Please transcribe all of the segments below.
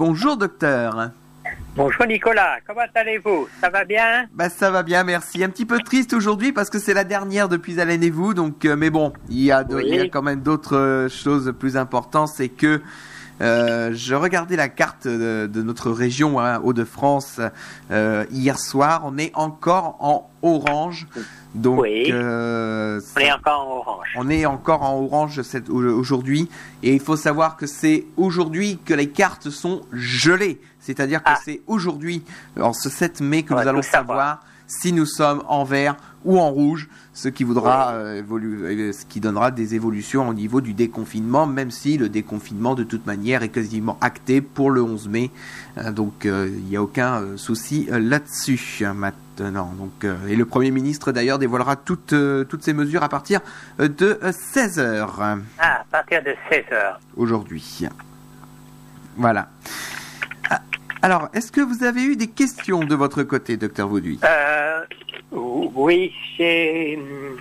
Bonjour docteur. Bonjour Nicolas, comment allez-vous? Ça va bien? Bah ça va bien, merci. Un petit peu triste aujourd'hui parce que c'est la dernière depuis Alain et vous, donc euh, mais bon, il y a, de- Oui. il y a quand même d'autres euh, choses plus importantes, c'est que euh, je regardais la carte de, de notre région hein, Hauts-de-France euh, hier soir. On est encore en orange, donc Oui. euh, On est encore en orange. on est encore en orange cette- au- aujourd'hui et il faut savoir que c'est aujourd'hui que les cartes sont gelées. C'est-à-dire que Ah. c'est aujourd'hui, en ce 7 mai, que On nous allons savoir si nous sommes en vert ou en rouge, ce qui voudra euh, évolu- euh, ce qui donnera des évolutions au niveau du déconfinement, même si le déconfinement de toute manière est quasiment acté pour le 11 mai. Euh, donc euh, il n'y a aucun euh, souci là-dessus euh, maintenant. Donc euh, et le Premier ministre d'ailleurs dévoilera toutes toutes ces mesures à partir de 16 heures Ah, à partir de 16 heures. aujourd'hui. Voilà. Ah, Alors, est-ce que vous avez eu des questions de votre côté, docteur Vauduit? Euh, oui, j'ai hum,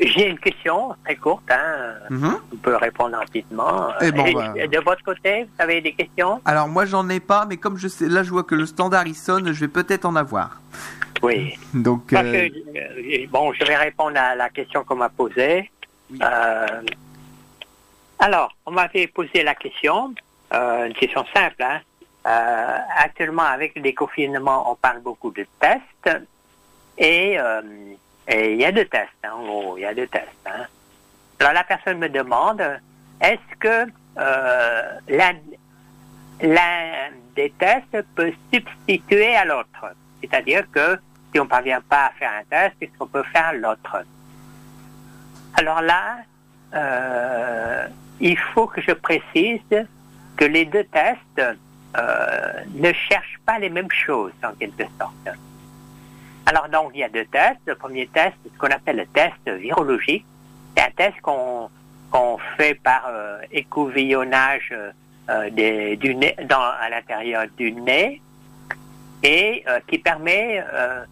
j'ai une question très courte. Hein. Mhm. On peut répondre rapidement. Eh bon, Et bah. De votre côté, vous avez des questions? Alors moi j'en ai pas, mais comme je sais, là je vois que le standard il sonne, je vais peut-être en avoir. Oui. Donc Parce euh, que, euh, bon, je vais répondre à la question qu'on m'a posée. Oui. Euh, alors, on m'avait posé la question, euh, une question simple. Hein. Euh, actuellement, avec le déconfinement, on parle beaucoup de tests. Et euh, et il y a deux tests, hein, en gros, il y a deux tests. hein. Alors, la personne me demande, est-ce que euh, l'un des tests peut substituer à l'autre? C'est-à-dire que si on ne parvient pas à faire un test, est-ce qu'on peut faire l'autre? Alors là, euh, il faut que je précise que les deux tests ne cherchent pas les mêmes choses en quelque sorte. Alors donc il y a deux tests. Le premier test, ce qu'on appelle le test virologique. C'est un test qu'on fait par euh, écouvillonnage euh, des- du nez, à l'intérieur du nez et euh, qui permet euh,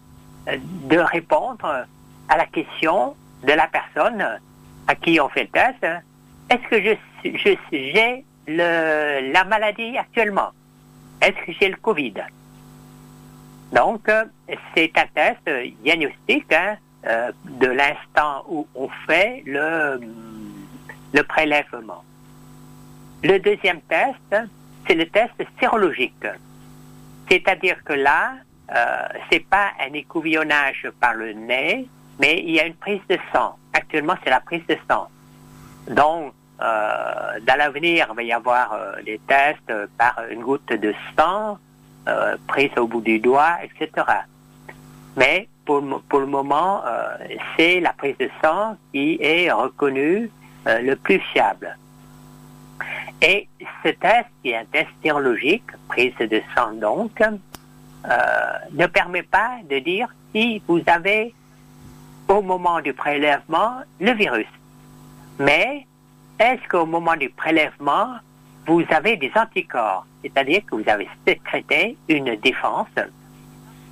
de répondre à la question de la personne à qui on fait le test. Est-ce que je, j'ai la maladie actuellement? Est-ce que j'ai le Covid? Donc, euh, c'est un test euh, diagnostique hein, euh, de l'instant où on fait le, le prélèvement. Le deuxième test, c'est le test sérologique. C'est-à-dire que là, euh, c'est pas un écouvillonnage par le nez, mais il y a une prise de sang. Actuellement, c'est la prise de sang. Donc, euh, dans l'avenir, il va y avoir euh, des tests euh, par une goutte de sang euh, prise au bout du doigt, etc. Mais pour, le moment, euh, c'est la prise de sang qui est reconnue euh, le plus fiable. Et ce test, qui est un test sérologique, prise de sang donc, ne permet pas de dire si vous avez au moment du prélèvement le virus. Mais est-ce qu'au moment du prélèvement, vous avez des anticorps, c'est-à-dire que vous avez sécrété une défense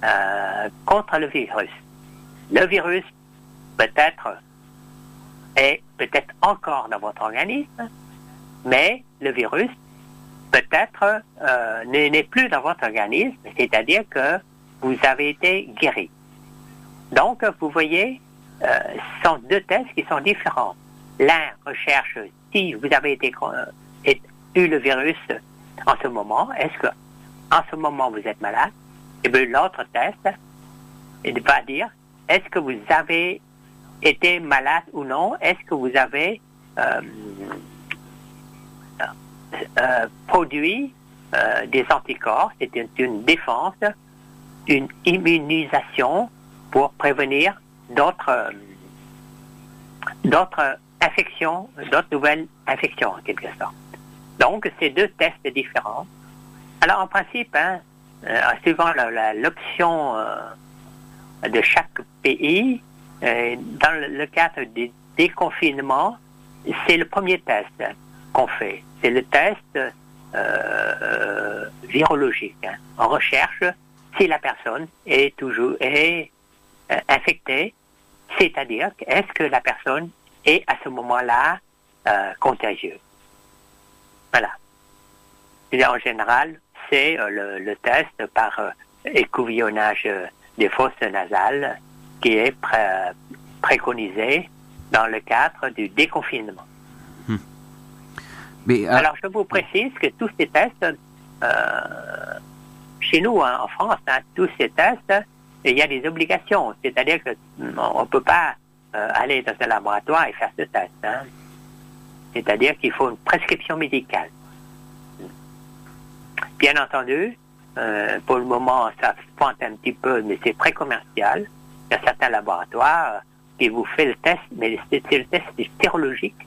euh, contre le virus. Le virus peut-être est peut-être encore dans votre organisme, mais le virus peut-être euh, n'est plus dans votre organisme, c'est-à-dire que vous avez été guéri. Donc, vous voyez, euh, ce sont deux tests qui sont différents. L'un recherche si vous avez été, eu le virus. En ce moment, est-ce que en ce moment vous êtes malade? Et bien l'autre test il va dire est-ce que vous avez été malade ou non? Est-ce que vous avez euh, euh, produit euh, des anticorps? C'est une, défense, une immunisation pour prévenir d'autres d'autres infections, d'autres nouvelles infections en quelque sorte. Donc, c'est deux tests différents. Alors, en principe, hein, euh, suivant l'option euh, de chaque pays, euh, dans le, cadre des déconfinements, c'est le premier test qu'on fait. C'est le test virologique. hein. On recherche si la personne est toujours est, infectée, c'est-à-dire est-ce que la personne est à ce moment-là contagieuse. Voilà. en général, c'est le, test par écouvillonnage des fosses nasales qui est préconisé dans le cadre du déconfinement. Hmm. Mais, Alors, je vous précise que tous ces tests, chez nous, hein, en France, hein, tous ces tests, il y a des obligations. C'est-à-dire qu'on ne peut pas aller dans un laboratoire et faire ce test. Hein. C'est-à-dire qu'il faut une prescription médicale. Bien entendu, euh, pour le moment, ça se pointe un petit peu, mais c'est très commercial. Il y a certains laboratoires qui vous font le test, mais c'est le test stérologique.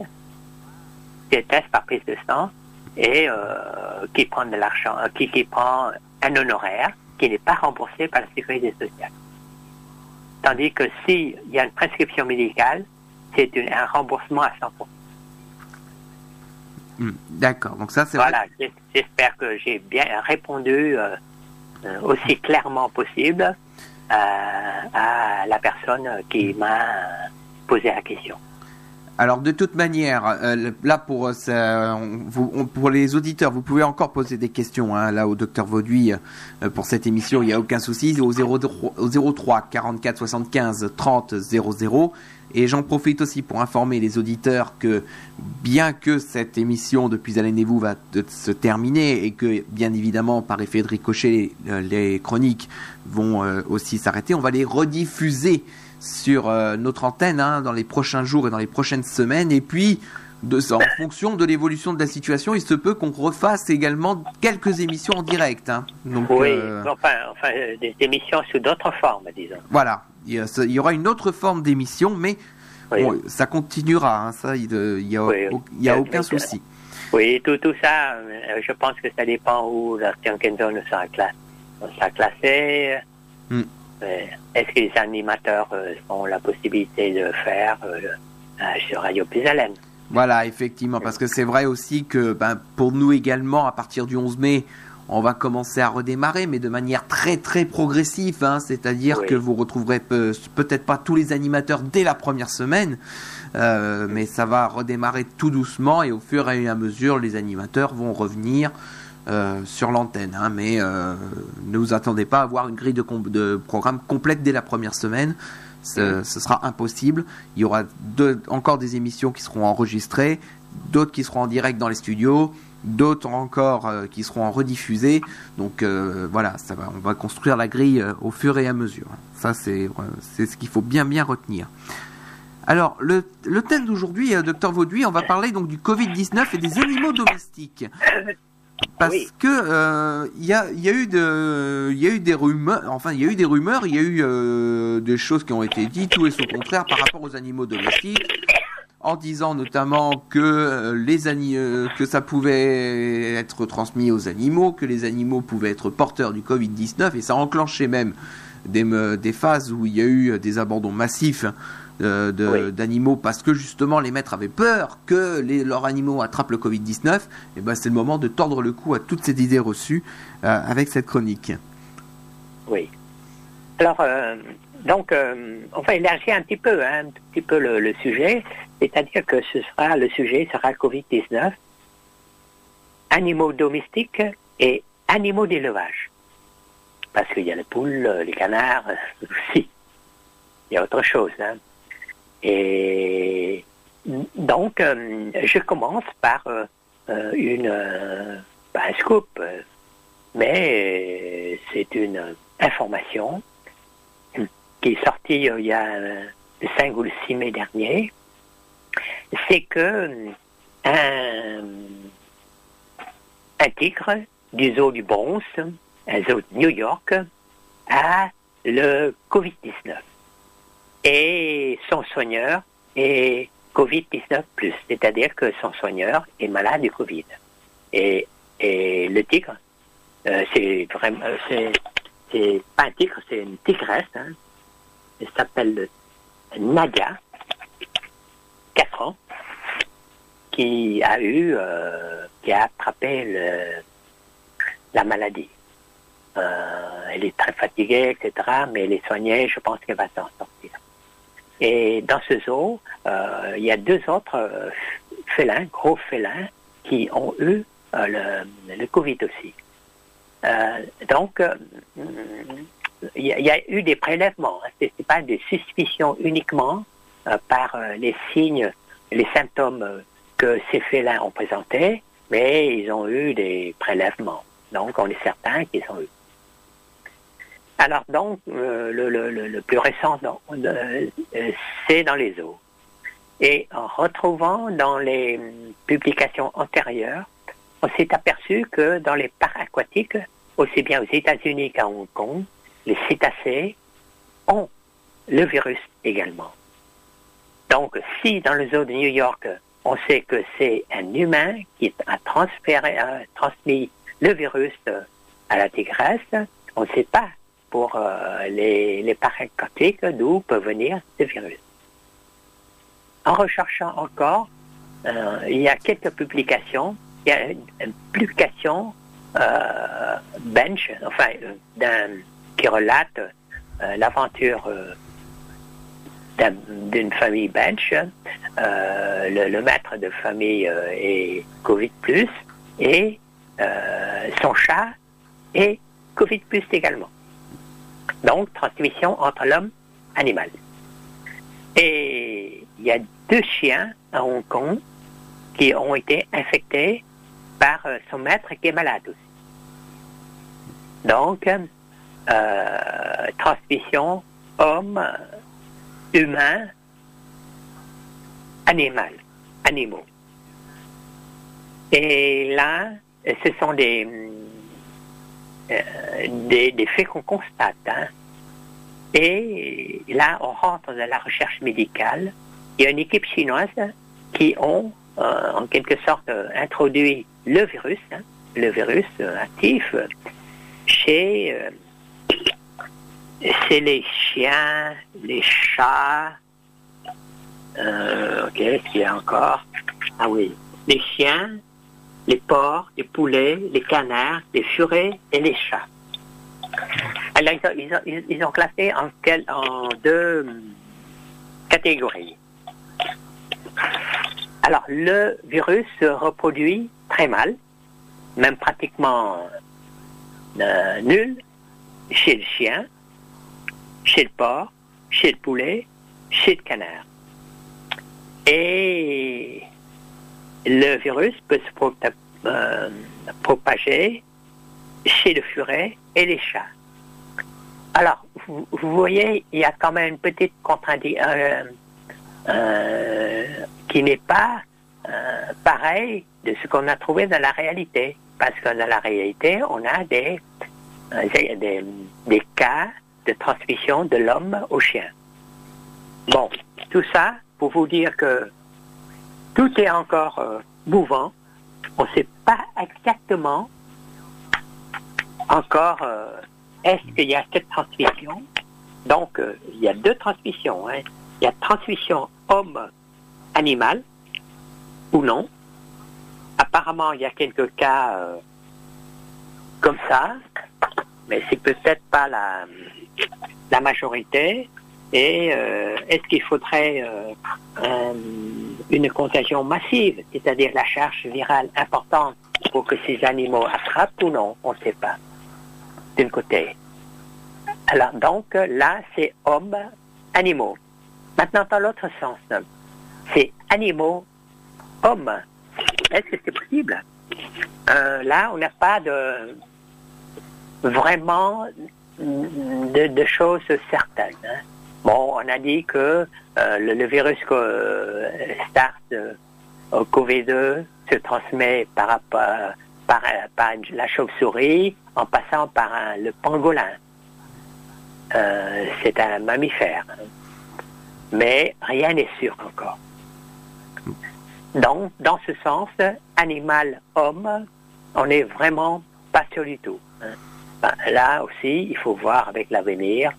C'est le test par prise de sang et euh, qui prend de l'argent, euh, qui, qui prend un honoraire qui n'est pas remboursé par la sécurité sociale. Tandis que s'il y a une prescription médicale, c'est un remboursement à 100%. Hmm, d'accord, donc ça c'est Voilà, j'espère que j'ai bien répondu euh, euh, aussi clairement possible euh, à la personne qui m'a posé la question. Alors de toute manière, là pour vous, pour les auditeurs, vous pouvez encore poser des questions hein, là au docteur Vauduit pour cette émission, il n'y a aucun souci. Au 03, au 03 44 75 30 00 et j'en profite aussi pour informer les auditeurs que bien que cette émission depuis Allez-vous va se terminer et que bien évidemment par effet de ricochet les, chroniques vont euh, aussi s'arrêter, on va les rediffuser sur euh, notre antenne hein, dans les prochains jours et dans les prochaines semaines. Et puis de, en fonction de l'évolution de la situation, il se peut qu'on refasse également quelques émissions en direct. Hein. Donc, oui, euh, enfin, enfin, des émissions sous d'autres formes, disons. Voilà, il y, aura une autre forme d'émission, mais ça continuera, hein, ça, il n'y a, y a aucun souci. Oui, tout, tout ça, euh, je pense que ça dépend où la Tianquenzone sera, sera classée. Hmm. Euh, est-ce que les animateurs ont la possibilité de faire sur Radio Pisalène voilà, effectivement, parce que c'est vrai aussi que ben, pour nous également, à partir du 11 mai, on va commencer à redémarrer, mais de manière très très progressive. Hein. C'est-à-dire que vous retrouverez peut-être pas tous les animateurs dès la première semaine, euh, mais ça va redémarrer tout doucement et au fur et à mesure, les animateurs vont revenir. Euh, sur l'antenne, hein. mais euh, ne vous attendez pas à avoir une grille de, de programme complète dès la première semaine ce, sera impossible. Il y aura encore des émissions qui seront enregistrées, d'autres qui seront en direct dans les studios, d'autres encore euh, qui seront en rediffusé. Donc euh, voilà, ça va, on va construire la grille euh, au fur et à mesure. Ça, c'est ce qu'il faut bien bien retenir. Alors, le, thème d'aujourd'hui, docteur Vauduit, on va parler donc du Covid-19 et des animaux domestiques parce que euh, il y, a, eu de, y a eu des rumeurs, enfin il y a eu des rumeurs, il y a eu euh, des choses qui ont été dites tout et son contraire par rapport aux animaux domestiques, en disant notamment que euh, les que ça pouvait être transmis aux animaux, que les animaux pouvaient être porteurs du Covid 19 et ça a enclenché même des, des phases où il y a eu des abandons massifs d'animaux parce que justement les maîtres avaient peur que les, leurs animaux attrapent le Covid-19, et ben c'est le moment de tordre le cou à toutes ces idées reçues euh, avec cette chronique. Oui. Alors, euh, donc, euh, on va élargir un petit peu, hein, un petit peu le, sujet, c'est-à-dire que ce sera le sujet sera Covid-19, animaux domestiques et animaux d'élevage. Parce qu'il y a les poules, les canards aussi. Il y a autre chose. Hein. Et donc, euh, je commence par euh, euh, une, un scoop, mais c'est une information qui est sortie il y a le 5 ou le 6 mai dernier. C'est que un, un tigre du zoo du Bronx, un zoo de New York, a le Covid-19 et son soigneur est Covid-19+, c'est-à-dire que son soigneur est malade du Covid. Et, et le tigre, euh, c'est vraiment, c'est, c'est pas un tigre, c'est une tigresse, hein. elle s'appelle Nadia, 4 ans, qui a eu, euh, qui a attrapé la maladie. Euh, elle est très fatiguée, etc., mais elle est soignée, je pense qu'elle va s'en sortir. Et dans ce zoo, euh, il y a deux autres félins, gros félins, qui ont eu le, le, Covid aussi. donc, il y, a eu des prélèvements. Hein. Ce n'est pas des suspicions uniquement par les signes, les symptômes que ces félins ont présentés, mais ils ont eu des prélèvements. Donc, on est certain qu'ils ont eu. Alors, donc, euh, le, plus récent, euh, c'est dans les eaux. Et en retrouvant dans les publications antérieures, on s'est aperçu que dans les parcs aquatiques, aussi bien aux États-Unis qu'à Hong Kong, les cétacés ont le virus également. Donc, si dans le zoo de New York, on sait que c'est un humain qui a transmis le virus à la tigresse, on ne sait pas pour euh, les, les d'où peut venir ce virus. En recherchant encore, euh, il y a quelques publications. Il y a une publication euh, bench, enfin, qui relate l'aventure d'une famille bench. Le, maître de famille est Covid et son chat est Covid également. Donc, transmission entre l'homme et l'animal. Et il y a deux chiens à Hong Kong qui ont été infectés par euh, son maître qui est malade aussi. Donc, euh, transmission homme, humain, animal, animaux. Et là, ce sont des, euh, des, faits qu'on constate. Hein. Et là, on rentre dans la recherche médicale. Il y a une équipe chinoise qui ont, euh, en quelque sorte, introduit le virus, hein, le virus actif, chez, euh, les chiens, les chats. ok, qu'il y a encore Ah oui, les chiens, les porcs, les poulets, les canards, les furets et les chats. Alors, ils, ont, classé en, deux catégories. Alors, le virus se reproduit très mal, même pratiquement euh, nul, chez le chien, chez le porc, chez le poulet, chez le canard. Et le virus peut se euh, propager chez le furet et les chats. Alors, vous, voyez, il y a quand même une petite contradiction euh, euh, qui n'est pas pareille de ce qu'on a trouvé dans la réalité. Parce que dans la réalité, on a des, des, des cas de transmission de l'homme au chien. Bon, tout ça pour vous dire que tout est encore euh, mouvant. On ne sait pas exactement encore euh, est-ce qu'il y a cette transmission. Donc, euh, il y a deux transmissions. Hein. Il y a transmission homme-animal ou non. Apparemment, il y a quelques cas comme ça, mais c'est peut-être pas la, la majorité. Et est-ce qu'il faudrait une contagion massive, c'est-à-dire la charge virale importante pour que ces animaux attrapent ou non, on ne sait pas. D'un côté. Alors donc là, c'est hommes, animaux. Maintenant, dans l'autre sens, c'est animaux, hommes. Est-ce que c'est possible? Euh, Là, on n'a pas de vraiment de, choses certaines. Hein. Bon, on a dit que euh, le, virus euh, SARS euh, CoV-2 se transmet par, par, par, la chauve-souris en passant par le pangolin. C'est un mammifère. Mais rien n'est sûr encore. Donc, dans ce sens, animal-homme, on n'est vraiment pas sûr du tout. Hein. Là aussi, il faut voir avec l'avenir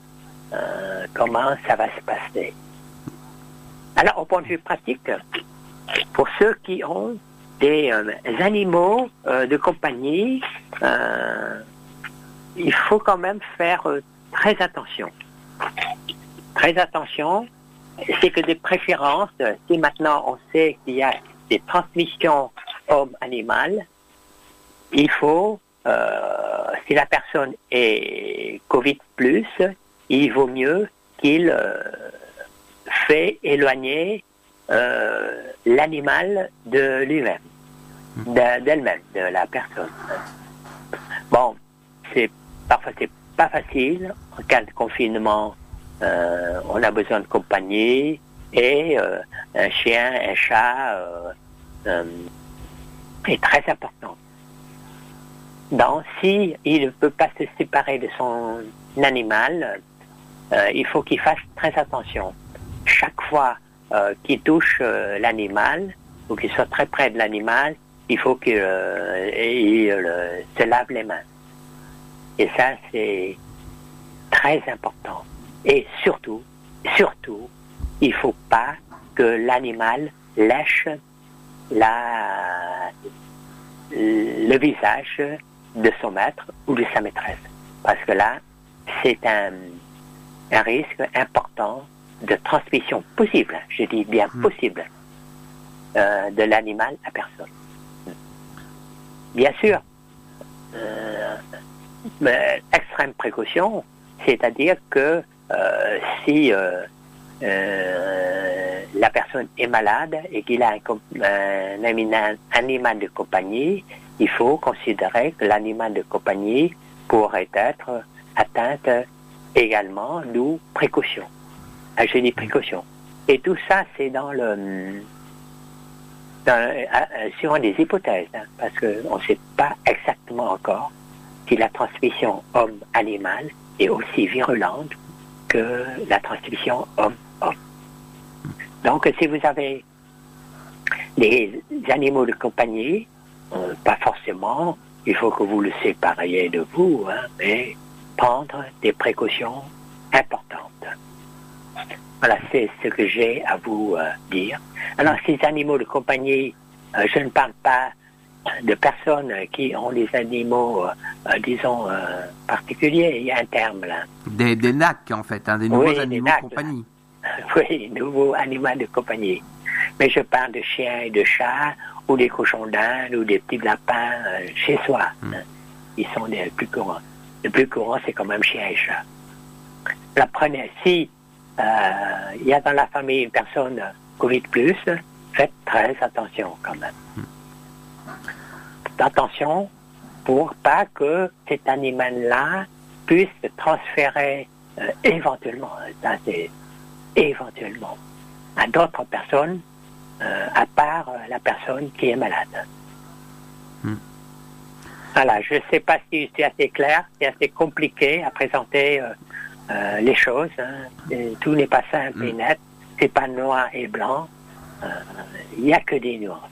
euh, comment ça va se passer. Alors, au point de vue pratique, pour ceux qui ont des euh, animaux euh, de compagnie, il faut quand même faire très attention. Très attention, c'est que des préférences, si maintenant on sait qu'il y a des transmissions homme-animal, il faut, si la personne est Covid plus, il vaut mieux qu'il euh, fait éloigner euh, l'animal de lui-même, d'elle-même, de la personne. Bon, c'est parfois c'est pas facile en cas de confinement. on a besoin de compagnie et un chien, un chat est très important. Donc, si il ne peut pas se séparer de son animal, euh, il faut qu'il fasse très attention. Chaque fois euh, qu'il touche euh, l'animal, ou qu'il soit très près de l'animal, il faut qu'il se lave les mains. Et ça, c'est très important. Et surtout, surtout, il ne faut pas que l'animal lèche le visage de son maître ou de sa maîtresse. Parce que là, c'est un, un risque important de transmission possible, je dis bien hmm. possible, euh, de l'animal à personne. Bien sûr, euh, extrême précaution, c'est-à-dire que euh, si la personne est malade et qu'il a un, un, animal de compagnie, il faut considérer que l'animal de compagnie pourrait être atteinte également, d'où précaution. Je dis précaution. Et tout ça, c'est dans le euh, sur des hypothèses, hein, parce qu'on ne sait pas exactement encore si la transmission homme-animal est aussi virulente que la transmission homme-homme. Donc, si vous avez des animaux de compagnie euh, pas forcément, il faut que vous le sépariez de vous, hein, mais prendre des précautions importantes. Voilà, c'est ce que j'ai à vous euh, dire. Alors, ces animaux de compagnie, euh, je ne parle pas de personnes qui ont des animaux, disons, particuliers. Il y a un terme là. Des, des NAC, en fait, hein, des nouveaux animaux de compagnie. Oui, nouveaux animaux de compagnie. Mais je parle de chiens et de chats ou des cochons d'Inde ou des petits lapins euh, chez soi. Hmm. Ils sont les plus courants. Le plus courant, c'est quand même chien et chat. La prenez, si euh, il y a dans la famille une personne Covid plus, faites très attention quand même. Attention pour pas que cet animal-là puisse transférer euh, éventuellement, éventuellement, à d'autres personnes euh, à part euh, la personne qui est malade. Hmm. Voilà, je ne sais pas si c'est assez clair, c'est assez compliqué à présenter euh, les choses. Hein. Tout n'est pas simple et hmm. net, c'est pas noir et blanc, il n'y a que des nuances.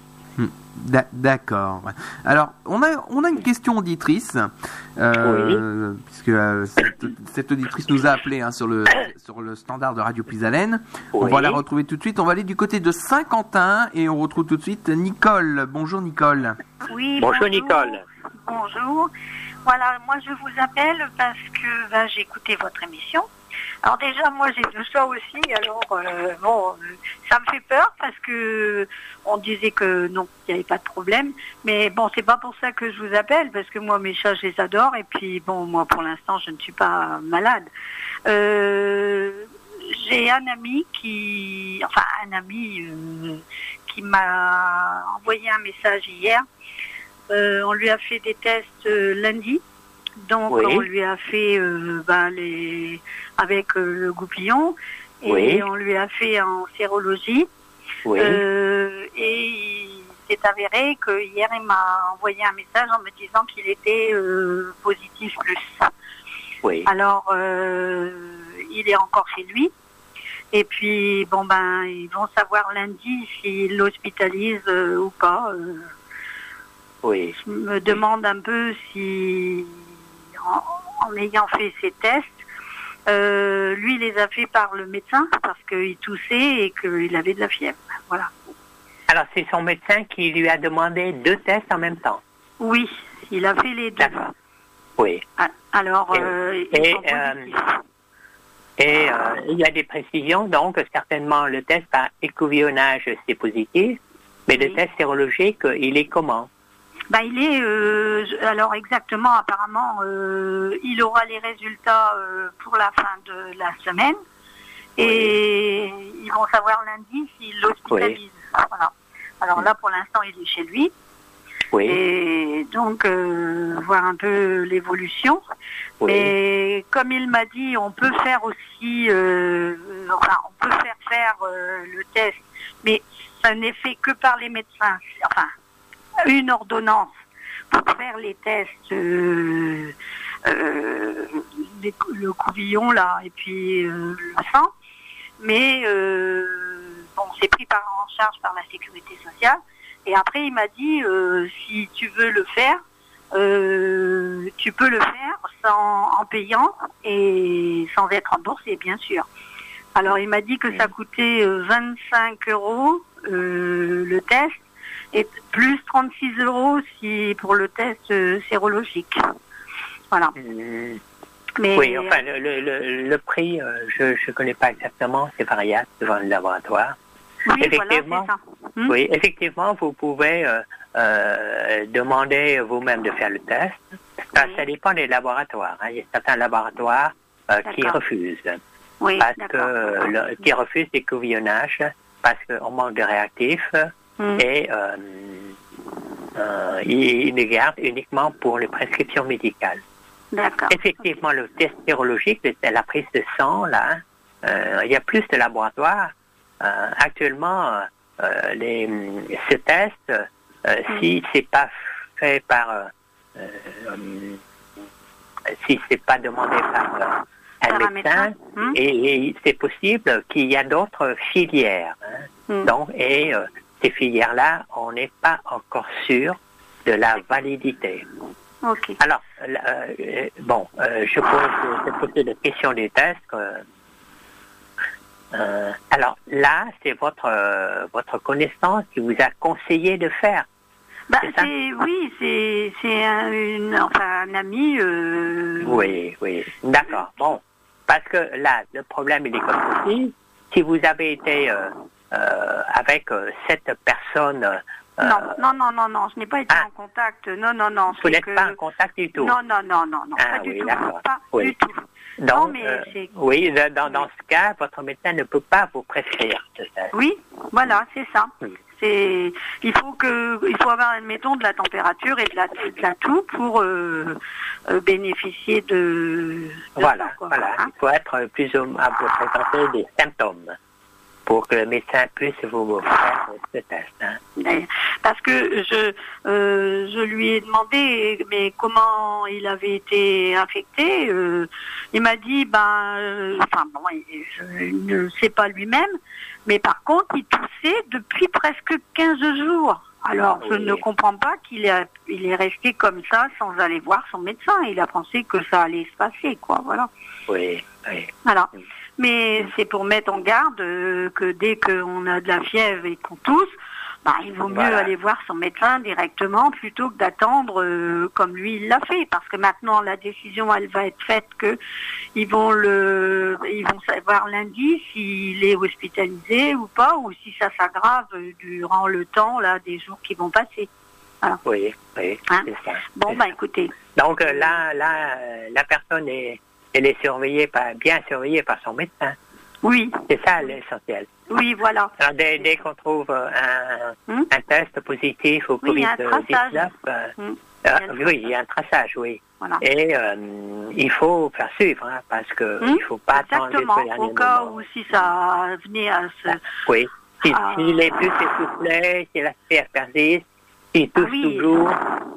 D'accord. Alors, on a, on a une question auditrice, euh, puisque euh, cette, auditrice nous a appelé hein, sur, le, sur le standard de Radio Pisalène. On va la retrouver tout de suite. On va aller du côté de Saint-Quentin et on retrouve tout de suite Nicole. Bonjour Nicole. Oui, bonjour, Nicole. Bonjour. Voilà, moi je vous appelle parce que ben, j'ai écouté votre émission alors déjà, moi j'ai deux choix aussi. Alors euh, bon, euh, ça me fait peur parce que on disait que non, il n'y avait pas de problème. Mais bon, c'est pas pour ça que je vous appelle parce que moi mes chats je les adore et puis bon, moi pour l'instant je ne suis pas malade. Euh, j'ai un ami qui, enfin un ami qui m'a envoyé un message hier. on lui a fait des tests lundi. Donc on lui a fait ben, les avec euh, le goupillon et on lui a fait en sérologie. Euh, et il s'est avéré que hier il m'a envoyé un message en me disant qu'il était euh, positif plus. Oui. Alors il est encore chez lui. Et puis bon ben ils vont savoir lundi s'il l'hospitalise ou pas. oui. Je me demande un peu si en ayant fait ces tests, euh, lui, il les a fait par le médecin parce qu'il toussait et qu'il avait de la fièvre. Voilà. Alors, c'est son médecin qui lui a demandé deux tests en même temps Oui, il a fait les deux. D'accord. Oui. Ah, alors, et, et, euh, euh, il y a des précisions, donc certainement le test par écouvillonnage, c'est positif, mais le test sérologique, il est comment? Bah, il est, euh, alors exactement, apparemment, euh, il aura les résultats euh, pour la fin de la semaine. Et ils vont savoir lundi s'ils l'hospitalisent. Voilà. Alors là, pour l'instant, il est chez lui. Oui, Et donc, euh, voir un peu l'évolution. Mais comme il m'a dit, on peut faire aussi, enfin, on peut faire faire le test, mais ça n'est fait que par les médecins. Enfin, une ordonnance pour faire les tests, euh, euh, les le couvillon là, et puis euh, le sang. Mais bon, c'est pris par, en charge par la sécurité sociale. Et après, il m'a dit, si tu veux le faire, tu peux le faire sans, en payant et sans être remboursé, bien sûr. Alors, il m'a dit que ça coûtait euh, 25 euros le test et plus 36 euros si pour le test euh, sérologique. Voilà. Mm. Mais Oui, enfin, le, le, le, le prix, euh, je ne connais pas exactement, c'est variable devant le laboratoire. oui, effectivement. ça. Hmm? Oui, effectivement, vous pouvez euh, euh, demander vous-même de faire le test. Ça, Oui. ça dépend des laboratoires. hein. Il y a certains laboratoires euh, qui refusent. Oui, Parce que euh, qui refusent des couvillonnages parce qu'on manque de réactifs Hmm. et euh, euh, ils les gardent uniquement pour les prescriptions médicales. D'accord. Effectivement, le test sérologique, la prise de sang, là, euh, il y a plus de laboratoires. Euh, actuellement, les, ce test, euh, si c'est pas fait par, si c'est pas demandé par un médecin, médecin, hmm. et, et c'est possible qu'il y a d'autres filières. hein. Hmm. Donc, et ces filières-là, on n'est pas encore sûr de la validité. Ok. Alors, euh, euh, bon, euh, je pose, je pose la question des tests. euh, alors là, c'est votre votre connaissance qui vous a conseillé de faire. Bah, c'est oui, c'est c'est un, une, enfin, un ami. Oui, oui, d'accord. Bon, parce que là, le problème il est comme ceci. Si vous avez été avec euh, cette personne, euh, Non, non, non, non, non, je n'ai pas été Ah. en contact. Non, non, non. vous n'êtes que- pas en contact du tout. Non, non, non, non, non, Ah pas du oui, tout. d'accord. Pas Oui. du tout. Donc, non, mais euh, c'est- oui, dans, dans- ce cas, votre médecin ne peut pas vous prescrire. Oui, voilà, c'est ça. Oui. C'est, il faut que, il faut avoir, admettons, de la température et de la, de la toux pour euh, euh, bénéficier de. de Voilà, ça, quoi, voilà. hein. Il faut être plus ou moins à vous présenter des symptômes pour que le médecin puisse vous faire ce test. Parce que je, euh, je lui ai demandé, mais comment il avait été infecté. euh, il m'a dit, ben, euh, enfin bon, il- je ne sais pas lui-même, mais par contre, il toussait depuis presque 15 jours. Alors, Ah je oui. ne comprends pas qu'il est, il est resté comme ça sans aller voir son médecin. Il a pensé que ça allait se passer, quoi. Voilà. Oui, oui. Voilà. Mais c'est pour mettre en garde euh, que dès qu'on a de la fièvre et qu'on tousse, bah, il vaut mieux Voilà. aller voir son médecin directement plutôt que d'attendre euh, comme lui il l'a fait. Parce que maintenant la décision elle va être faite que ils vont le ils vont savoir lundi s'il est hospitalisé ou pas ou si ça s'aggrave durant le temps là des jours qui vont passer. Oui, oui, Hein ça. Bon bah ça. écoutez, Donc euh, là, là, la personne est, elle est surveillée par, bien surveillée par son médecin. oui, C'est ça l'essentiel. oui voilà. Alors dès, dès qu'on trouve euh, un, Hum un test positif au Oui, il y a un Covid-19, traçage. euh, Hum. euh, Il y a un oui, il y a un traçage, oui. Voilà. Et euh, il faut faire suivre, hein, parce que Hum, il faut pas attendre Exactement. dernier Au cas moment. où si ça venait à se Oui. S'il Ah. s'il est plus essoufflé, s'il a fait persiste, s'il tousse Ah oui. toujours,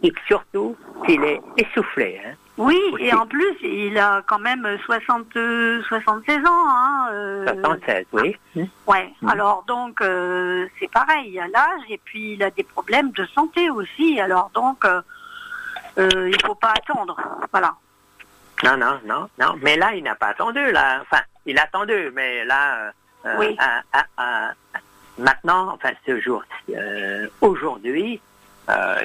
et surtout s'il est essoufflé. Hein. Oui, et en plus, il a quand même 60, euh, 76 ans. Hein, euh, 76, oui. Hum. ouais. Mhm. Alors donc, euh, c'est pareil, il a l'âge et puis il a des problèmes de santé aussi. Alors donc, euh, il faut pas attendre. Voilà. Non, non, non, non. Mais là, il n'a pas attendu, là. Enfin, il a attendu, mais là, Oui. à- à- à- maintenant, enfin, ce jour, aujourd'hui,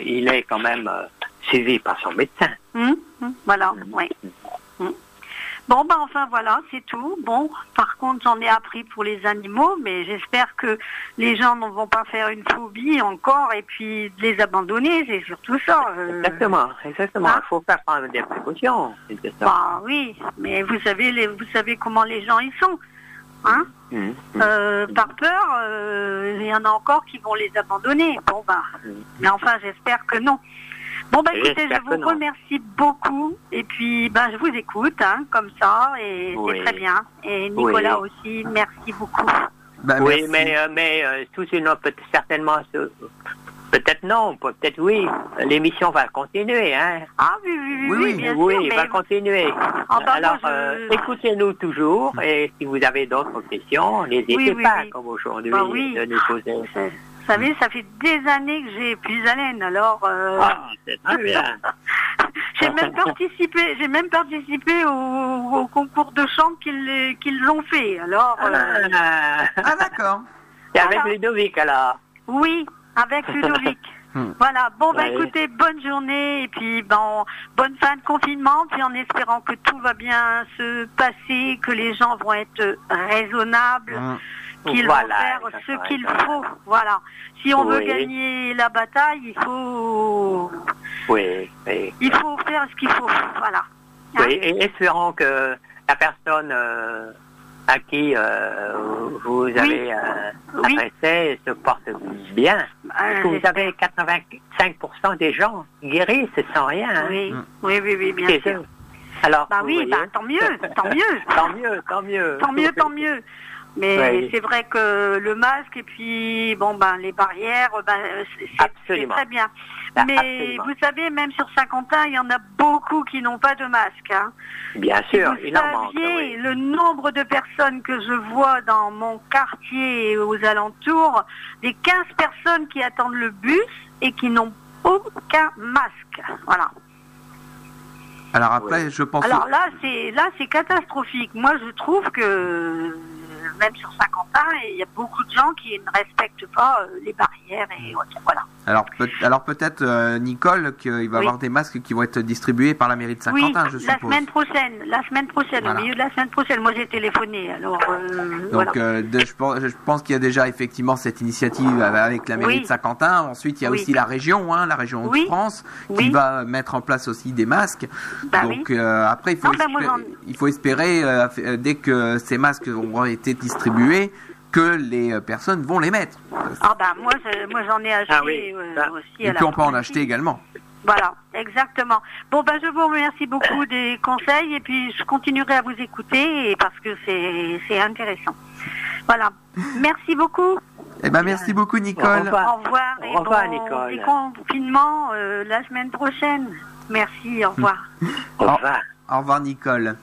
il est quand même euh, suivi par son médecin. Hum, hum, voilà, oui. Hum. Bon, ben enfin voilà, c'est tout. Bon, par contre, j'en ai appris pour les animaux, mais j'espère que les gens ne vont pas faire une phobie encore et puis de les abandonner, c'est surtout ça. euh. Exactement, exactement. Hein? Il faut faire prendre des précautions. Bah oui, mais vous savez, les, vous savez comment les gens ils sont. Hein? Mhm. Euh, par peur, euh, il y en a encore qui vont les abandonner. Bon ben, mais enfin, j'espère que non. Bon ben, écoutez, je vous remercie beaucoup et puis ben, je vous écoute, hein, comme ça, et Oui. c'est très bien. Et Nicolas Oui. aussi, merci beaucoup. Bah, oui, merci. mais, euh, mais euh, sous une autre, peut certainement, ce- peut-être non, peut-être oui. L'émission va continuer, hein. Ah oui, oui, oui, Oui, oui, oui. bien oui, sûr. il mais- va continuer. Ah, bah, Alors, je- euh, écoutez-nous toujours et si vous avez d'autres questions, n'hésitez Oui, oui, pas, oui. comme aujourd'hui, Bah oui. de nous poser. Vous savez, ça fait des années que j'ai plus haleine, alors euh, Ah, c'est très bien. j'ai même participé, j'ai même participé au, au concours de chant qu'ils qu'ils ont fait. Alors euh, Ah, Ah d'accord. c'est avec. Ludovic, alors. oui, avec Ludovic. Hmm. Voilà, bon bah Ouais. écoutez, bonne journée et puis bon, bonne fin de confinement, puis en espérant que tout va bien se passer, que les gens vont être raisonnables, Hum. qu'ils Voilà, vont faire ce qu'il faut. Voilà. Si on veut gagner la bataille, il faut Oui, oui. il faut faire ce qu'il faut. Voilà. Hein Oui, et espérons que la personne euh, à qui euh, vous avez euh, Oui. adressé se porte bien. Euh, que vous avez 85% des gens guéris, c'est sans rien. hein? Oui, Hum. oui, oui, oui, bien sûr. ça. Alors, Bah oui, bah tant mieux, tant mieux. tant mieux, tant mieux. Tant mieux, tant mieux. Mais Oui. c'est vrai que le masque et puis bon ben les barrières, ben c'est- très bien. Bah, Mais absolument. vous savez, même sur Saint-Quentin, il y en a beaucoup qui n'ont pas de masque. Hein. Bien Si sûr, vous manque. saviez oui. le nombre de personnes que je vois dans mon quartier et aux alentours, des 15 personnes qui attendent le bus et qui n'ont aucun masque. Voilà. Alors après, je pense. Alors là, c'est là, c'est catastrophique. Moi, je trouve que même sur Saint-Quentin, il y a beaucoup de gens qui ne respectent pas euh, les barrières et. Voilà. Alors, peut- alors peut-être euh, Nicole qu'il va y Oui. avoir des masques qui vont être distribués par la mairie de Oui, Saint-Quentin, je la suppose. semaine prochaine, la semaine prochaine, Voilà. au milieu de la semaine prochaine. Moi, j'ai téléphoné. Alors, euh, Donc, voilà. euh, de- je, pense, je pense qu'il y a déjà effectivement cette initiative avec la mairie Oui. de Saint-Quentin. Ensuite, il y a Oui. aussi la région, hein, la région Oui. de France, qui Oui. va mettre en place aussi des masques. Bah Donc euh, après, il faut, Non, moi, espérer, j'en- il faut espérer euh, euh, dès que ces masques auront été distribués, que les euh, personnes vont les mettre. Ah bah moi, je- moi j'en ai acheté Ah oui, euh, ça. aussi. Et à la puis on peut en acheter également. Voilà, exactement. Bon, ben, je vous remercie beaucoup des conseils et puis je continuerai à vous écouter et parce que c'est c'est intéressant. Voilà. Merci beaucoup. Eh ben merci beaucoup Au Nicole. revoir. Au revoir. Au et revoir, bon Nicole. déconfinement euh, la semaine prochaine. Merci, au revoir. Au revoir. Au revoir Nicole.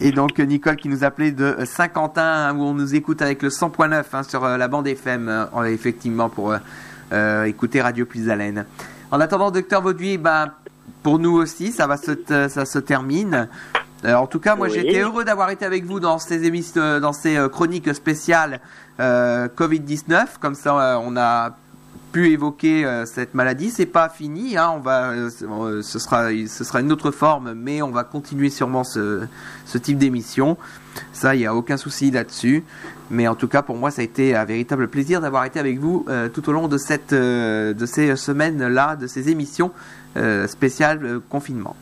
Et donc Nicole qui nous appelait de Saint-Quentin où on nous écoute avec le 100.9 hein, sur euh, la bande FM euh, effectivement pour euh, écouter Radio Plus Haleine. En attendant Docteur Vauduit, ben, pour nous aussi ça va se ça se termine. En tout cas, moi Oui. j'étais heureux d'avoir été avec vous dans ces émissions, dans ces chroniques spéciales euh, Covid-19. Comme ça, on a pu évoquer euh, cette maladie. C'est pas fini, hein, on va, euh, euh, ce sera, ce sera une autre forme, mais on va continuer sûrement ce, ce type d'émission. Ça, il n'y a aucun souci là-dessus. Mais en tout cas, pour moi, ça a été un véritable plaisir d'avoir été avec vous euh, tout au long de cette, de ces semaines-là, de ces émissions spéciales confinement.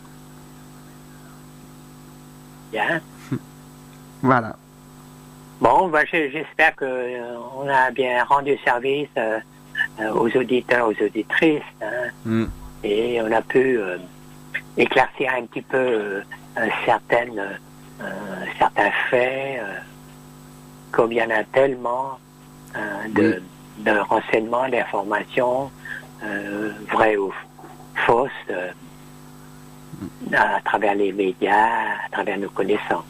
Bien. Voilà. Bon, je- j'espère que euh, on a bien rendu service aux auditeurs, aux auditrices, hein, Mm. et on a pu euh, éclaircir un petit peu euh, euh, certaines, euh, certains faits, euh, comme il y en a tellement euh, de, de renseignements, d'informations, euh, vraies ou fausses, euh, à travers les médias, à travers nos connaissances.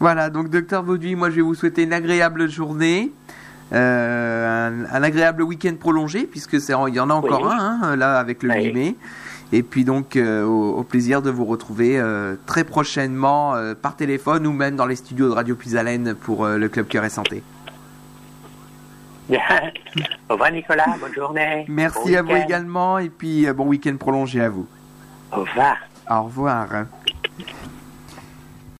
Voilà, donc docteur Vauduit, moi je vais vous souhaiter une agréable journée, euh, un, un agréable week-end prolongé, puisque c'est il y en a encore Oui. un hein, là avec le Oui. 8 mai. Et puis donc euh, au, au plaisir de vous retrouver euh, très prochainement euh, par téléphone ou même dans les studios de Radio Puisalène pour euh, le Club Cœur et Santé. Au revoir Nicolas, bonne journée. Merci Bon à vous également et puis euh, bon week-end prolongé à vous. Au revoir. Au revoir.